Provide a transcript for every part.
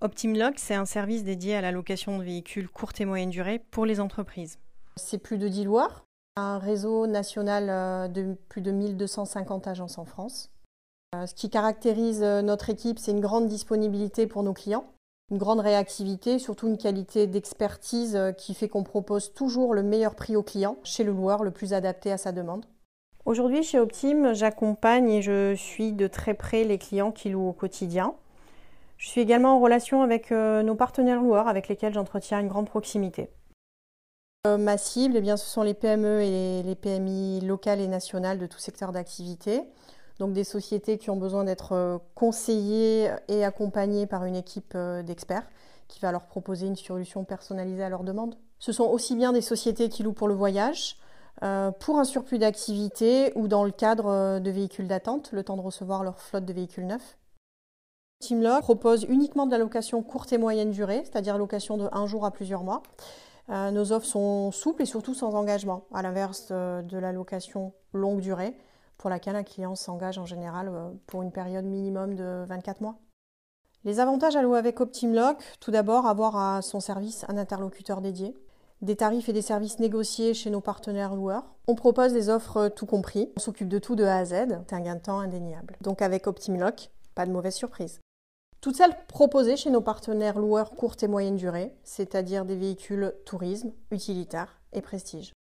Optimlock, c'est un service dédié à la location de véhicules courte et moyenne durée pour les entreprises. C'est plus de 10 loueurs, un réseau national euh, de plus de 1250 agences en France. Euh, ce qui caractérise euh, notre équipe, c'est une grande disponibilité pour nos clients, une grande réactivité, surtout une qualité d'expertise qui fait qu'on propose toujours le meilleur prix au client chez le loueur le plus adapté à sa demande. Aujourd'hui, chez Optim, j'accompagne et je suis de très près les clients qui louent au quotidien. Je suis également en relation avec nos partenaires loueurs avec lesquels j'entretiens une grande proximité. Euh, ma cible, eh bien, ce sont les PME et les PMI locales et nationales de tout secteur d'activité. Donc des sociétés qui ont besoin d'être euh, conseillées et accompagnées par une équipe euh, d'experts qui va leur proposer une solution personnalisée à leur demande. Ce sont aussi bien des sociétés qui louent pour le voyage, pour un surplus d'activité ou dans le cadre de véhicules d'attente, le temps de recevoir leur flotte de véhicules neufs. Teamlock propose uniquement de la location courte et moyenne durée, c'est-à-dire location de un jour à plusieurs mois. Euh, nos offres sont souples et surtout sans engagement, à l'inverse de, la location longue durée, pour laquelle un client s'engage en général euh, pour une période minimum de 24 mois. Les avantages à louer avec Optimlock, tout d'abord avoir à son service un interlocuteur dédié, des tarifs et des services négociés chez nos partenaires loueurs. On propose des offres tout compris, on s'occupe de tout de A à Z, c'est un gain de temps indéniable. Donc avec Optimlock, pas de mauvaise surprise. Toutes celles proposées chez nos partenaires loueurs courte et moyenne durée, c'est-à-dire des véhicules tourisme, utilitaires et prestige.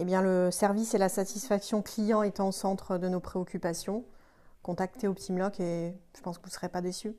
Eh bien, le service et la satisfaction client étant au centre de nos préoccupations, contactez Optimlock et je pense que vous ne serez pas déçus.